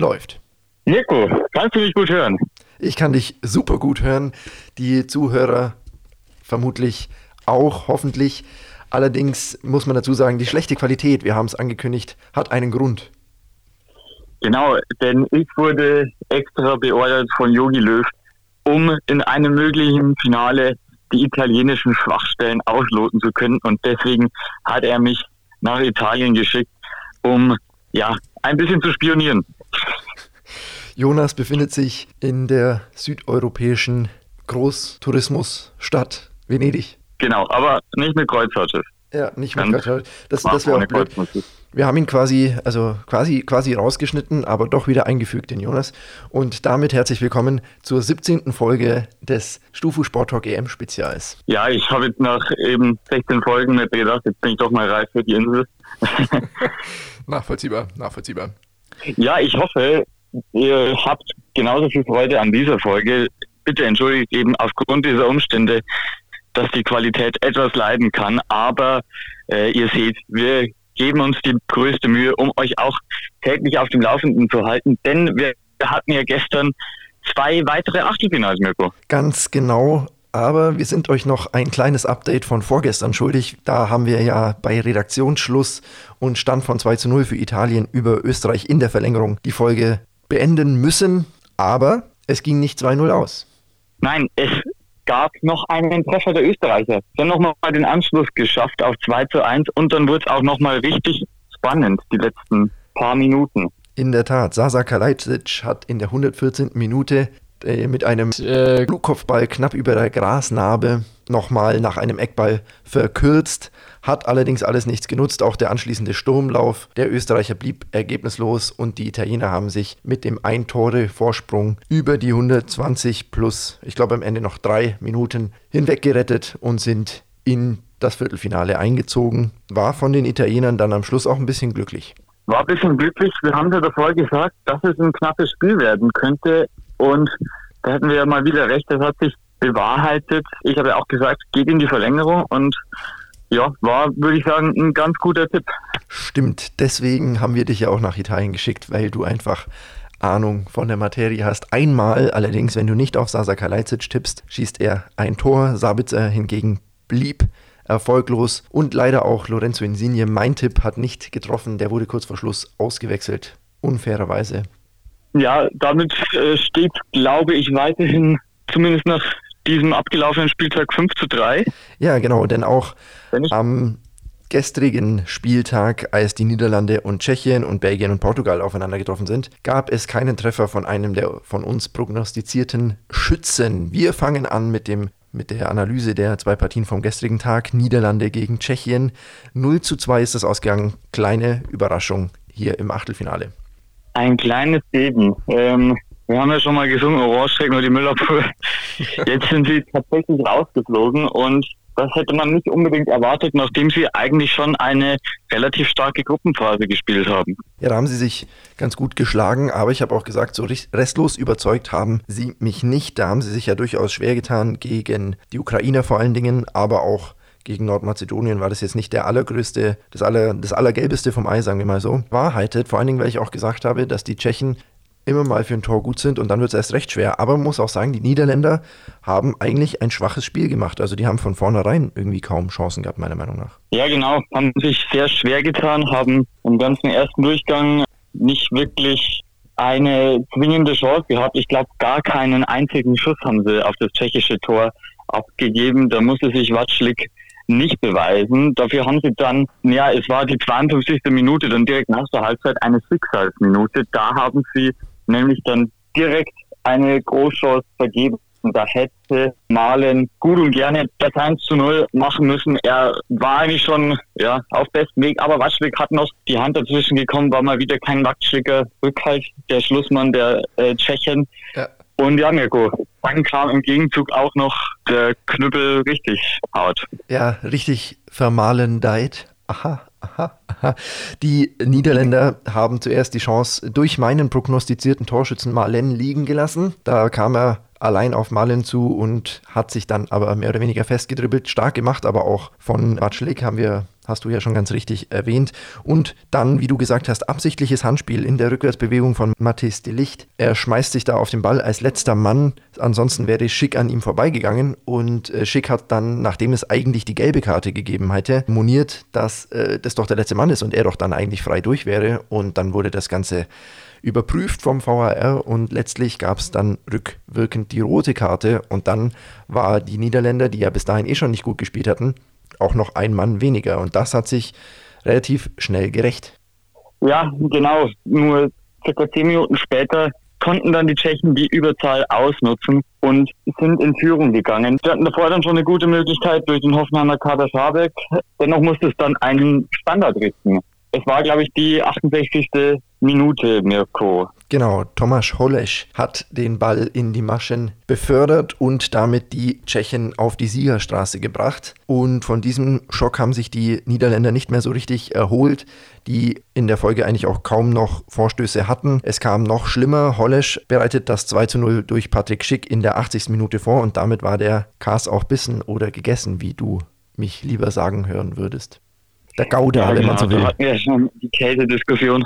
läuft. Mirko, kannst du mich gut hören? Ich kann dich super gut hören. Die Zuhörer vermutlich auch, hoffentlich. Allerdings muss man dazu sagen, die schlechte Qualität, wir haben es angekündigt, hat einen Grund. Genau, denn ich wurde extra beordert von Yogi Löw, um in einem möglichen Finale die italienischen Schwachstellen ausloten zu können. Und deswegen hat er mich nach Italien geschickt, um ja ein bisschen zu spionieren. Jonas befindet sich in der südeuropäischen Großtourismusstadt Venedig. Genau, aber nicht mit Kreuzfahrtschiff. Ja, nicht mit Kreuzfahrtschiff. Das, das wäre auch blöd. Wir haben ihn quasi, also quasi, quasi rausgeschnitten, aber doch wieder eingefügt, den Jonas. Und damit herzlich willkommen zur 17. Folge des Stufu Sport Talk EM Spezials. Ja, ich habe jetzt nach eben 16 Folgen nicht gedacht, jetzt bin ich doch mal reif für die Insel. nachvollziehbar, nachvollziehbar. Ja, ich hoffe, ihr habt genauso viel Freude an dieser Folge. Bitte entschuldigt eben aufgrund dieser Umstände, dass die Qualität etwas leiden kann, aber äh, ihr seht, wir geben uns die größte Mühe, um euch auch täglich auf dem Laufenden zu halten, denn wir hatten ja gestern zwei weitere Achtelfinals, Mirko. Ganz genau. Aber wir sind euch noch ein kleines Update von vorgestern schuldig. Da haben wir ja bei Redaktionsschluss und Stand von 2 zu 0 für Italien über Österreich in der Verlängerung die Folge beenden müssen. Aber es ging nicht 2-0 aus. Nein, es gab noch einen Treffer der Österreicher. Dann nochmal den Anschluss geschafft auf 2 zu 1 und dann wurde es auch nochmal richtig spannend, die letzten paar Minuten. In der Tat, Sasa Kalajdzic hat in der 114. Minute äh, mit einem äh, Flugkopfball knapp über der Grasnarbe nochmal nach einem Eckball verkürzt, hat allerdings alles nichts genutzt. Auch der anschließende Sturmlauf der Österreicher blieb ergebnislos und die Italiener haben sich mit dem Ein-Tore-Vorsprung über die 120 plus, ich glaube am Ende noch drei Minuten hinweg gerettet und sind in das Viertelfinale eingezogen. War von den Italienern dann am Schluss auch ein bisschen glücklich. War ein bisschen glücklich. Wir haben ja davor gesagt, dass es ein knappes Spiel werden könnte. Und da hatten wir ja mal wieder recht, das hat sich bewahrheitet. Ich habe ja auch gesagt, geht in die Verlängerung und ja, war, würde ich sagen, ein ganz guter Tipp. Stimmt, deswegen haben wir dich ja auch nach Italien geschickt, weil du einfach Ahnung von der Materie hast. Einmal allerdings, wenn du nicht auf Sasa Kalajdzic tippst, schießt er ein Tor. Sabitzer hingegen blieb erfolglos und leider auch Lorenzo Insigne. Mein Tipp hat nicht getroffen, der wurde kurz vor Schluss ausgewechselt. Unfairerweise. Ja, damit äh, steht, glaube ich, weiterhin zumindest nach diesem abgelaufenen Spieltag 5 zu 3. Ja, genau, denn auch am gestrigen Spieltag, als die Niederlande und Tschechien und Belgien und Portugal aufeinander getroffen sind, gab es keinen Treffer von einem der von uns prognostizierten Schützen. Wir fangen an mit dem mit der Analyse der zwei Partien vom gestrigen Tag. Niederlande gegen Tschechien. 0 zu 2 ist das ausgegangen. Kleine Überraschung hier im Achtelfinale. Ein kleines Leben. Ähm, wir haben ja schon mal gesungen, Orange trägt nur die Müllabfuhr. Jetzt sind sie tatsächlich rausgeflogen und das hätte man nicht unbedingt erwartet, nachdem sie eigentlich schon eine relativ starke Gruppenphase gespielt haben. Ja, da haben sie sich ganz gut geschlagen, aber ich habe auch gesagt, so restlos überzeugt haben sie mich nicht. Da haben sie sich ja durchaus schwer getan gegen die Ukrainer vor allen Dingen, aber auch gegen Nordmazedonien war das jetzt nicht der allergrößte, das, aller, das allergelbeste vom Ei, sagen wir mal so. Wahrheitet, vor allen Dingen, weil ich auch gesagt habe, dass die Tschechen immer mal für ein Tor gut sind und dann wird es erst recht schwer. Aber man muss auch sagen, die Niederländer haben eigentlich ein schwaches Spiel gemacht. Also die haben von vornherein irgendwie kaum Chancen gehabt, meiner Meinung nach. Ja, genau. Haben sich sehr schwer getan, haben im ganzen ersten Durchgang nicht wirklich eine zwingende Chance gehabt. Ich glaube, gar keinen einzigen Schuss haben sie auf das tschechische Tor abgegeben. Da musste sich Watschlik nicht beweisen. Dafür haben sie dann, ja, es war die 52. Minute, dann direkt nach der Halbzeit eine Schicksalsminute. Da haben sie nämlich dann direkt eine Großchance vergeben. Und da hätte Malen gut und gerne das 1 zu 0 machen müssen. Er war eigentlich schon ja, auf bestem Weg, aber Watschlik hat noch die Hand dazwischen gekommen, war mal wieder kein Watschliker Rückhalt, der Schlussmann der äh, Tschechen. Ja. Und ja, Mirko, dann kam im Gegenzug auch noch der Knüppel richtig hart. Ja, richtig vermalendeit. Aha, aha, aha. Die Niederländer haben zuerst die Chance durch meinen prognostizierten Torschützen Malen liegen gelassen. Da kam er allein auf Malen zu und hat sich dann aber mehr oder weniger festgedribbelt. Stark gemacht, aber auch von Batschlik haben wir hast du ja schon ganz richtig erwähnt. Und dann, wie du gesagt hast, absichtliches Handspiel in der Rückwärtsbewegung von Mathis de Licht. Er schmeißt sich da auf den Ball als letzter Mann. Ansonsten wäre Schick an ihm vorbeigegangen. Und äh, Schick hat dann, nachdem es eigentlich die gelbe Karte gegeben hätte, moniert, dass äh, das doch der letzte Mann ist und er doch dann eigentlich frei durch wäre. Und dann wurde das Ganze überprüft vom VAR und letztlich gab es dann rückwirkend die rote Karte und dann war die Niederländer, die ja bis dahin eh schon nicht gut gespielt hatten, auch noch ein Mann weniger und das hat sich relativ schnell gerecht. Ja, genau. Nur circa zehn Minuten später konnten dann die Tschechen die Überzahl ausnutzen und sind in Führung gegangen. Sie hatten davor dann schon eine gute Möglichkeit durch den Hoffenheimer Kader Schabek. Dennoch musste es dann einen Standard richten. Es war, glaube ich, die 68. Minute, Mirko. Genau, Tomasz Holeš hat den Ball in die Maschen befördert und damit die Tschechen auf die Siegerstraße gebracht. Und von diesem Schock haben sich die Niederländer nicht mehr so richtig erholt, die in der Folge eigentlich auch kaum noch Vorstöße hatten. Es kam noch schlimmer. Hollesch bereitet das 2 zu 0 durch Patrick Schick in der 80. Minute vor und damit war der Kars auch bissen oder gegessen, wie du mich lieber sagen hören würdest. Der Gouda, ja, wenn man genau, so will. Da hatten wir ja schon die Käsediskussion.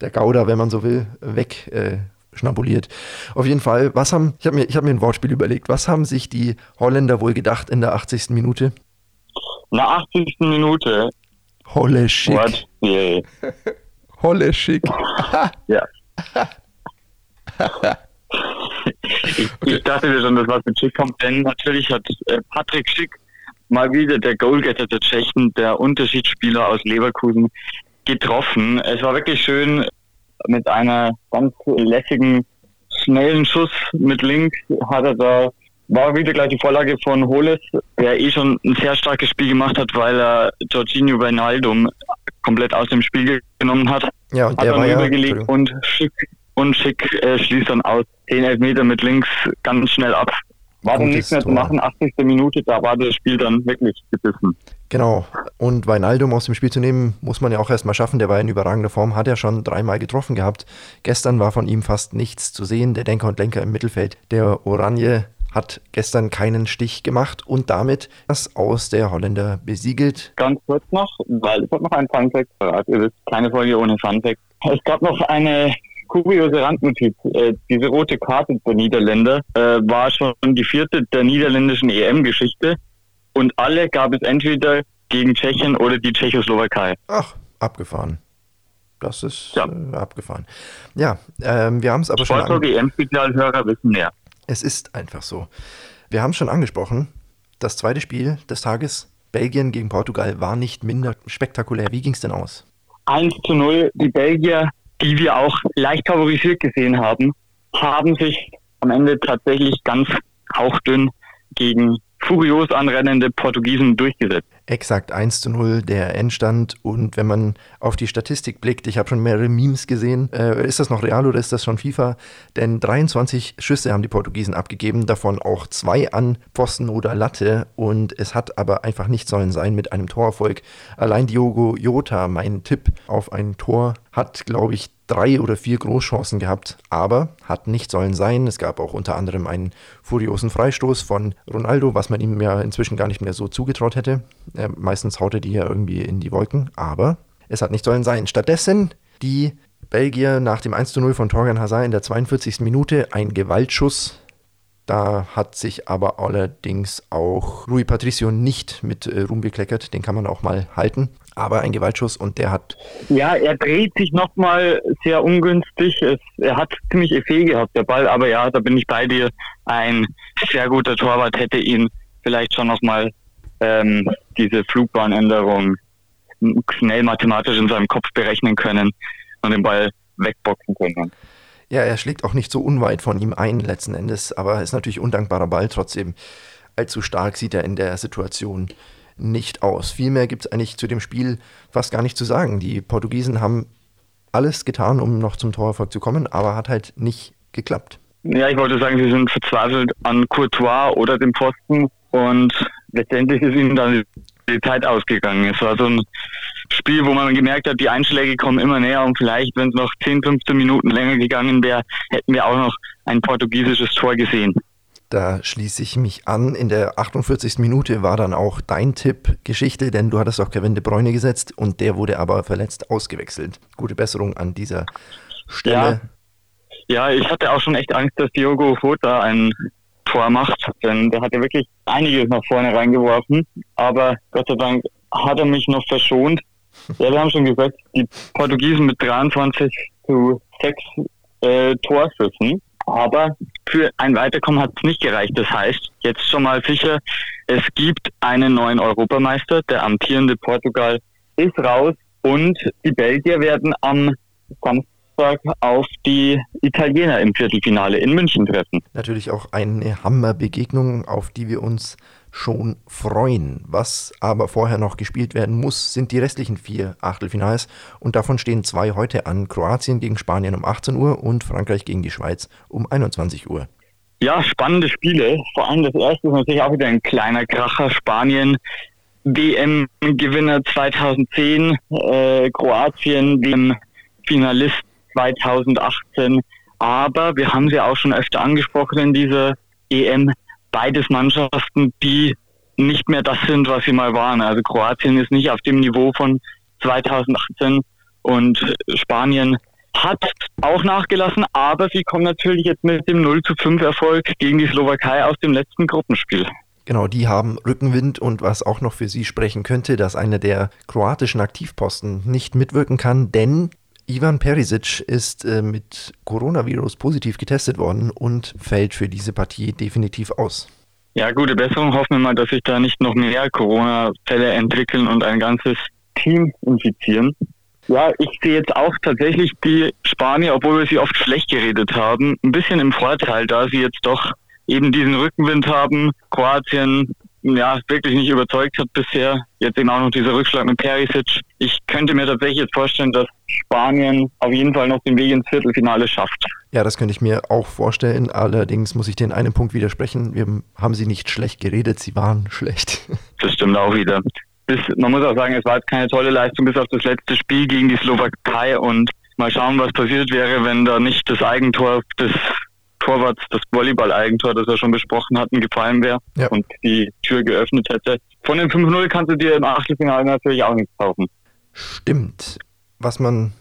Der Gouda, wenn man so will, weg. Äh, schnabuliert. Auf jeden Fall, was haben, ich habe mir, hab mir ein Wortspiel überlegt, was haben sich die Holländer wohl gedacht in der 80. Minute? In der 80. Minute? Holle schick. What? Yeah. Holle schick. ja. ich, okay. ich, dachte mir schon, dass was mit Schick kommt, denn natürlich hat äh, Patrick Schick mal wieder der Goalgetter der Tschechen, der Unterschiedsspieler aus Leverkusen, getroffen. Es war wirklich schön mit einer ganz lässigen, schnellen Schuss mit links hat er da war wieder gleich die Vorlage von Holes, der eh schon ein sehr starkes Spiel gemacht hat, weil er Jorginho Wijnaldum komplett aus dem Spiel genommen hat. Ja, und hat der dann war übergelegt ja, und Schick, und Schick äh, schließt dann aus 10 Elfmeter mit links ganz schnell ab. War dann nichts mehr zu machen, 80. Minute, da war das Spiel dann wirklich gebissen. Genau. Und Weinaldum aus dem Spiel zu nehmen, muss man ja auch erstmal schaffen. Der war in überragender Form, hat ja schon dreimal getroffen gehabt. Gestern war von ihm fast nichts zu sehen. Der Denker und Lenker im Mittelfeld, der Oranje, hat gestern keinen Stich gemacht und damit das Aus der Holländer besiegelt. Ganz kurz noch, weil es hat noch ein Funfact verraten. Ihr wisst, keine Folge ohne Funfact. Es gab noch eine kuriose Randnotiz. Äh, diese rote Karte der Niederländer äh, war schon die vierte der niederländischen EM-Geschichte und alle gab es entweder gegen Tschechien oder die Tschechoslowakei. Ach, abgefahren. Das ist ja. äh, abgefahren. Ja, ähm, wir haben es aber schon. EM-Spezialhörer wissen mehr. Es ist einfach so. Wir haben es schon angesprochen. Das zweite Spiel des Tages, Belgien gegen Portugal, war nicht minder spektakulär. Wie ging es denn aus? 1 zu 0. Die Belgier die wir auch leicht favorisiert gesehen haben, haben sich am Ende tatsächlich ganz hauchdünn gegen furios anrennende Portugiesen durchgesetzt. Exakt 1 zu 0 der Endstand. Und wenn man auf die Statistik blickt, ich habe schon mehrere Memes gesehen, äh, ist das noch real oder ist das schon FIFA? Denn 23 Schüsse haben die Portugiesen abgegeben, davon auch zwei an Pfosten oder Latte. Und es hat aber einfach nicht sollen sein mit einem Torerfolg. Allein Diogo Jota, mein Tipp auf ein Tor, hat, glaube ich, drei oder vier Großchancen gehabt, aber hat nicht sollen sein. Es gab auch unter anderem einen furiosen Freistoß von Ronaldo, was man ihm ja inzwischen gar nicht mehr so zugetraut hätte. Äh, meistens haut er die ja irgendwie in die Wolken, aber es hat nicht sollen sein. Stattdessen die Belgier nach dem 1 zu 0 von Torgan Hazard in der 42. Minute ein Gewaltschuss. Da hat sich aber allerdings auch Rui Patricio nicht mit äh, Ruhm bekleckert. Den kann man auch mal halten aber ein Gewaltschuss und der hat. Ja, er dreht sich nochmal sehr ungünstig. Es, er hat ziemlich Effet gehabt, der Ball, aber ja, da bin ich bei dir. Ein sehr guter Torwart hätte ihn vielleicht schon nochmal ähm, diese Flugbahnänderung schnell mathematisch in seinem Kopf berechnen können und den Ball wegboxen können. Ja, er schlägt auch nicht so unweit von ihm ein letzten Endes, aber ist natürlich undankbarer Ball trotzdem. Allzu stark sieht er in der Situation nicht aus. Vielmehr gibt es eigentlich zu dem Spiel fast gar nicht zu sagen. Die Portugiesen haben alles getan, um noch zum Torerfolg zu kommen, aber hat halt nicht geklappt. Ja, ich wollte sagen, sie sind verzweifelt an Courtois oder dem Posten und letztendlich ist ihnen dann die Zeit ausgegangen. Es war so ein Spiel, wo man gemerkt hat, die Einschläge kommen immer näher und vielleicht, wenn es noch 10, 15 Minuten länger gegangen wäre, hätten wir auch noch ein portugiesisches Tor gesehen Da schließe ich mich an. In der 48. Minute war dann auch dein Tipp Geschichte, denn du hattest auch Kevin de Bruyne gesetzt und der wurde aber verletzt ausgewechselt. Gute Besserung an dieser Stelle. Ja, ja ich hatte auch schon echt Angst, dass Diogo Fota ein Tor macht, denn der hat ja wirklich einiges nach vorne reingeworfen, aber Gott sei Dank hat er mich noch verschont. Ja, wir haben schon gesagt, die Portugiesen mit 23 zu 6 äh, Torschüssen. Aber für ein Weiterkommen hat es nicht gereicht. Das heißt, jetzt schon mal sicher, es gibt einen neuen Europameister. Der amtierende Portugal ist raus und die Belgier werden am Samstag auf die Italiener im Viertelfinale in München treffen. Natürlich auch eine Hammerbegegnung, auf die wir uns schon freuen. Was aber vorher noch gespielt werden muss, sind die restlichen vier Achtelfinals und davon stehen zwei heute an. Kroatien gegen Spanien um 18 Uhr und Frankreich gegen die Schweiz um 21 Uhr. Ja, spannende Spiele. Vor allem das erste ist natürlich auch wieder ein kleiner Kracher. Spanien, WM-Gewinner 2010, äh, Kroatien, WM-Finalist 2018. Aber wir haben sie auch schon öfter angesprochen in dieser EM beides Mannschaften, die nicht mehr das sind, was sie mal waren. Also Kroatien ist nicht auf dem Niveau von 2018 und Spanien hat auch nachgelassen, aber sie kommen natürlich jetzt mit dem 0 zu 5 Erfolg gegen die Slowakei aus dem letzten Gruppenspiel. Genau, die haben Rückenwind und was auch noch für sie sprechen könnte, dass einer der kroatischen Aktivposten nicht mitwirken kann, denn Ivan Perisic ist äh, mit Coronavirus positiv getestet worden und fällt für diese Partie definitiv aus. Ja, gute Besserung. Hoffen wir mal, dass sich da nicht noch mehr Corona-Fälle entwickeln und ein ganzes Team infizieren. Ja, ich sehe jetzt auch tatsächlich die Spanier, obwohl wir sie oft schlecht geredet haben, ein bisschen im Vorteil, da sie jetzt doch eben diesen Rückenwind haben. Kroatien ja, wirklich nicht überzeugt hat bisher. Jetzt eben auch noch dieser Rückschlag mit Perisic. Ich könnte mir tatsächlich jetzt vorstellen, dass Spanien auf jeden Fall noch den Weg ins Viertelfinale schafft. Ja, das könnte ich mir auch vorstellen. Allerdings muss ich dir in einem Punkt widersprechen. Wir haben sie nicht schlecht geredet, sie waren schlecht. Das stimmt auch wieder. Bis, man muss auch sagen, es war jetzt keine tolle Leistung bis auf das letzte Spiel gegen die Slowakei und mal schauen, was passiert wäre, wenn da nicht das Eigentor des Torwart das Volleyball-Eigentor, das wir schon besprochen hatten, gefallen wäre ja. und die Tür geöffnet hätte. Von dem 5-0 kannst du dir im Achtelfinale natürlich auch nichts kaufen. Stimmt. Was man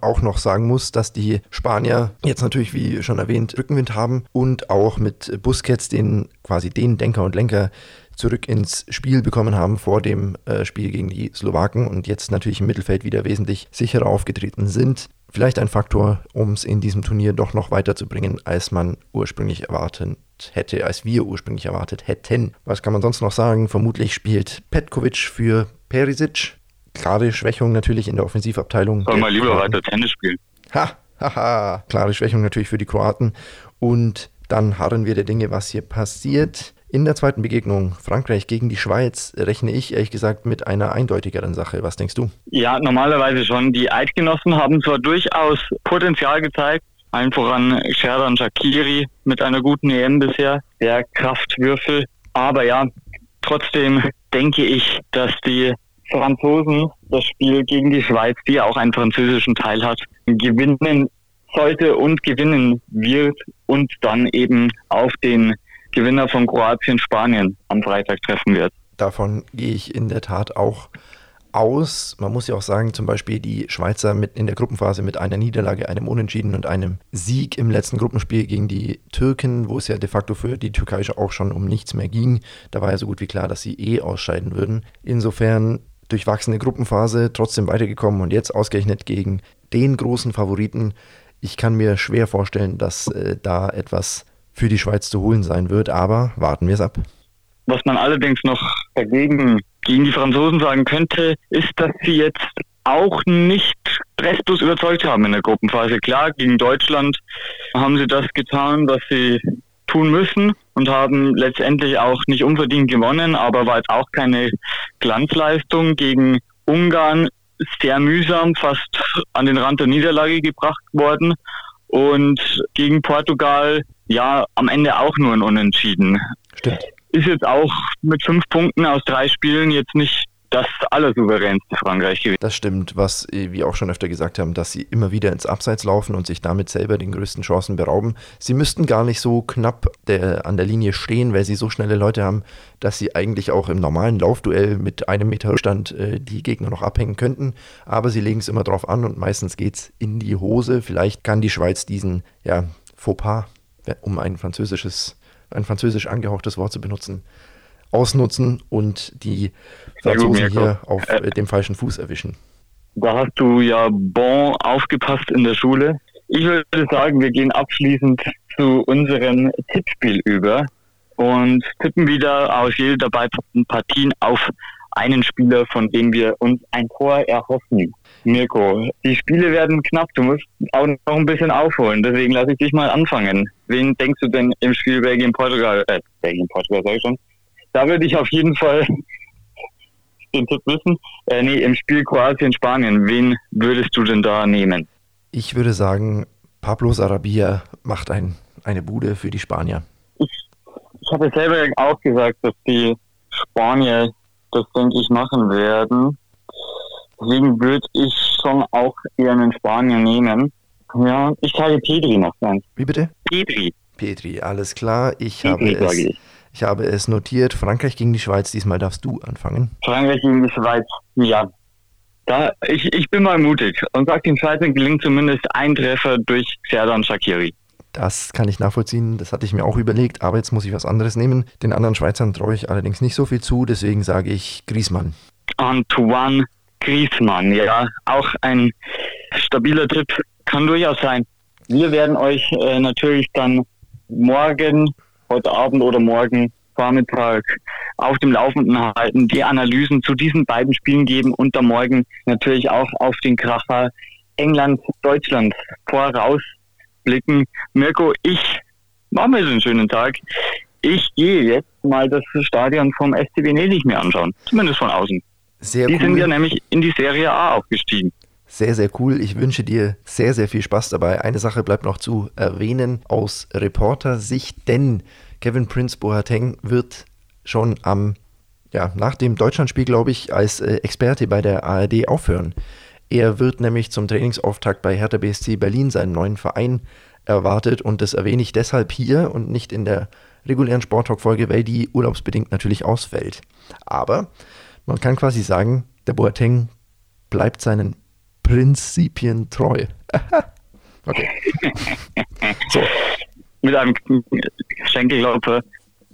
auch noch sagen muss, dass die Spanier jetzt natürlich, wie schon erwähnt, Rückenwind haben und auch mit Busquets den quasi den Denker und Lenker zurück ins Spiel bekommen haben vor dem äh, Spiel gegen die Slowaken und jetzt natürlich im Mittelfeld wieder wesentlich sicherer aufgetreten sind vielleicht ein Faktor, um es in diesem Turnier doch noch weiterzubringen, als man ursprünglich erwartet hätte, als wir ursprünglich erwartet hätten. Was kann man sonst noch sagen? Vermutlich spielt Petkovic für Perisic. Klare Schwächung natürlich in der Offensivabteilung. Soll mal lieber weiter Tennis spielen. Ha, haha. Klare Schwächung natürlich für die Kroaten. Und dann harren wir der Dinge, was hier passiert. In der zweiten Begegnung Frankreich gegen die Schweiz rechne ich ehrlich gesagt mit einer eindeutigeren Sache. Was denkst du? Ja, normalerweise schon. Die Eidgenossen haben zwar durchaus Potenzial gezeigt, allen voran Sherdan Shakiri mit einer guten EM bisher, der Kraftwürfel. Aber ja, trotzdem denke ich, dass die Franzosen das Spiel gegen die Schweiz, die ja auch einen französischen Teil hat, gewinnen sollte und gewinnen wird und dann eben auf den Gewinner von Kroatien, Spanien am Freitag treffen wird. Davon gehe ich in der Tat auch aus. Man muss ja auch sagen, zum Beispiel die Schweizer mit in der Gruppenphase mit einer Niederlage, einem Unentschieden und einem Sieg im letzten Gruppenspiel gegen die Türken, wo es ja de facto für die Türkei auch schon um nichts mehr ging. Da war ja so gut wie klar, dass sie eh ausscheiden würden. Insofern durchwachsene Gruppenphase, trotzdem weitergekommen und jetzt ausgerechnet gegen den großen Favoriten. Ich kann mir schwer vorstellen, dass äh, da etwas für die Schweiz zu holen sein wird, aber warten wir es ab. Was man allerdings noch dagegen gegen die Franzosen sagen könnte, ist, dass sie jetzt auch nicht restlos überzeugt haben in der Gruppenphase. Klar, gegen Deutschland haben sie das getan, was sie tun müssen und haben letztendlich auch nicht unverdient gewonnen, aber war jetzt auch keine Glanzleistung. Gegen Ungarn sehr mühsam, fast an den Rand der Niederlage gebracht worden. Und gegen Portugal ja am Ende auch nur ein Unentschieden. Stimmt. Ist jetzt auch mit fünf Punkten aus drei Spielen jetzt nicht das allersouveränste Frankreich gewesen. Das stimmt, was äh, wir auch schon öfter gesagt haben, dass sie immer wieder ins Abseits laufen und sich damit selber den größten Chancen berauben. Sie müssten gar nicht so knapp der, an der Linie stehen, weil sie so schnelle Leute haben, dass sie eigentlich auch im normalen Laufduell mit einem Meter Rückstand äh, die Gegner noch abhängen könnten. Aber sie legen es immer drauf an und meistens geht es in die Hose. Vielleicht kann die Schweiz diesen ja, Fauxpas, um ein französisches, ein französisch angehauchtes Wort zu benutzen, ausnutzen und die Franzosen hier auf äh, dem falschen Fuß erwischen. Da hast du ja bon aufgepasst in der Schule. Ich würde sagen, wir gehen abschließend zu unserem Tippspiel über und tippen wieder aus jeder der beiden Partien auf einen Spieler, von dem wir uns ein Tor erhoffen. Mirko, die Spiele werden knapp. Du musst auch noch ein bisschen aufholen. Deswegen lasse ich dich mal anfangen. Wen denkst du denn im Spiel Belgien-Portugal? Äh, Belgien-Portugal sag ich schon. Da würde ich auf jeden Fall den Tipp wissen. Äh, nee, im Spiel Kroatien-Spanien, wen würdest du denn da nehmen? Ich würde sagen, Pablo Sarabia macht ein, eine Bude für die Spanier. Ich, ich habe selber auch gesagt, dass die Spanier das, denke ich, machen werden. Deswegen würde ich schon auch eher einen Spanier nehmen. Ja, ich sage Pedri noch. Wie bitte? Pedri. Petri, alles klar. Ich Petri, habe es, ich. Ich. habe es notiert. Frankreich gegen die Schweiz. Diesmal darfst du anfangen. Frankreich gegen die Schweiz. Ja. Da, ich, ich bin mal mutig und sage, den Schweizern gelingt zumindest ein Treffer durch Serdan Shakiri. Das kann ich nachvollziehen, das hatte ich mir auch überlegt, aber jetzt muss ich was anderes nehmen. Den anderen Schweizern traue ich allerdings nicht so viel zu, deswegen sage ich Griezmann. Antoine Griezmann, ja, auch ein stabiler Tipp, kann durchaus sein. Wir werden euch äh, natürlich dann morgen, heute Abend oder morgen Vormittag auf dem Laufenden halten, die Analysen zu diesen beiden Spielen geben und dann morgen natürlich auch auf den Kracher England-Deutschland vorausblicken. Mirko, ich mache mir so einen schönen Tag. Ich gehe jetzt mal das Stadion vom SC Venedig mir anschauen, zumindest von außen. Sehr die cool. sind ja nämlich in die Serie A aufgestiegen. Sehr, sehr cool. Ich wünsche dir sehr, sehr viel Spaß dabei. Eine Sache bleibt noch zu erwähnen aus Reporter-Sicht, denn Kevin Prince Boateng wird schon am, ja, nach dem Deutschlandspiel, glaube ich, als äh, Experte bei der ARD aufhören. Er wird nämlich zum Trainingsauftakt bei Hertha BSC Berlin seinen neuen Verein erwartet und das erwähne ich deshalb hier und nicht in der regulären Sporttalk-Folge, weil die urlaubsbedingt natürlich ausfällt. Aber man kann quasi sagen, der Boateng bleibt seinen Prinzipien treu. okay. so. Mit einem Schenkelklopfer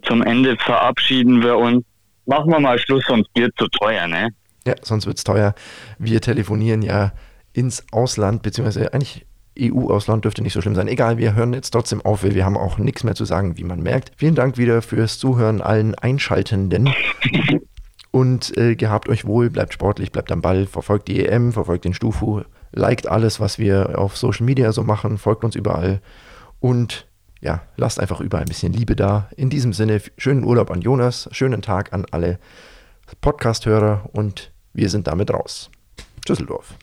zum Ende verabschieden wir uns. Machen wir mal Schluss, sonst wird es zu teuer, ne? Ja, sonst wird es teuer. Wir telefonieren ja ins Ausland, beziehungsweise eigentlich EU-Ausland dürfte nicht so schlimm sein. Egal, wir hören jetzt trotzdem auf, weil wir haben auch nichts mehr zu sagen, wie man merkt. Vielen Dank wieder fürs Zuhören allen Einschaltenden. Und äh, gehabt euch wohl, bleibt sportlich, bleibt am Ball, verfolgt die EM, verfolgt den Stufu, liked alles, was wir auf Social Media so machen, folgt uns überall und ja, lasst einfach überall ein bisschen Liebe da. In diesem Sinne, schönen Urlaub an Jonas, schönen Tag an alle Podcast-Hörer und wir sind damit raus. Düsseldorf.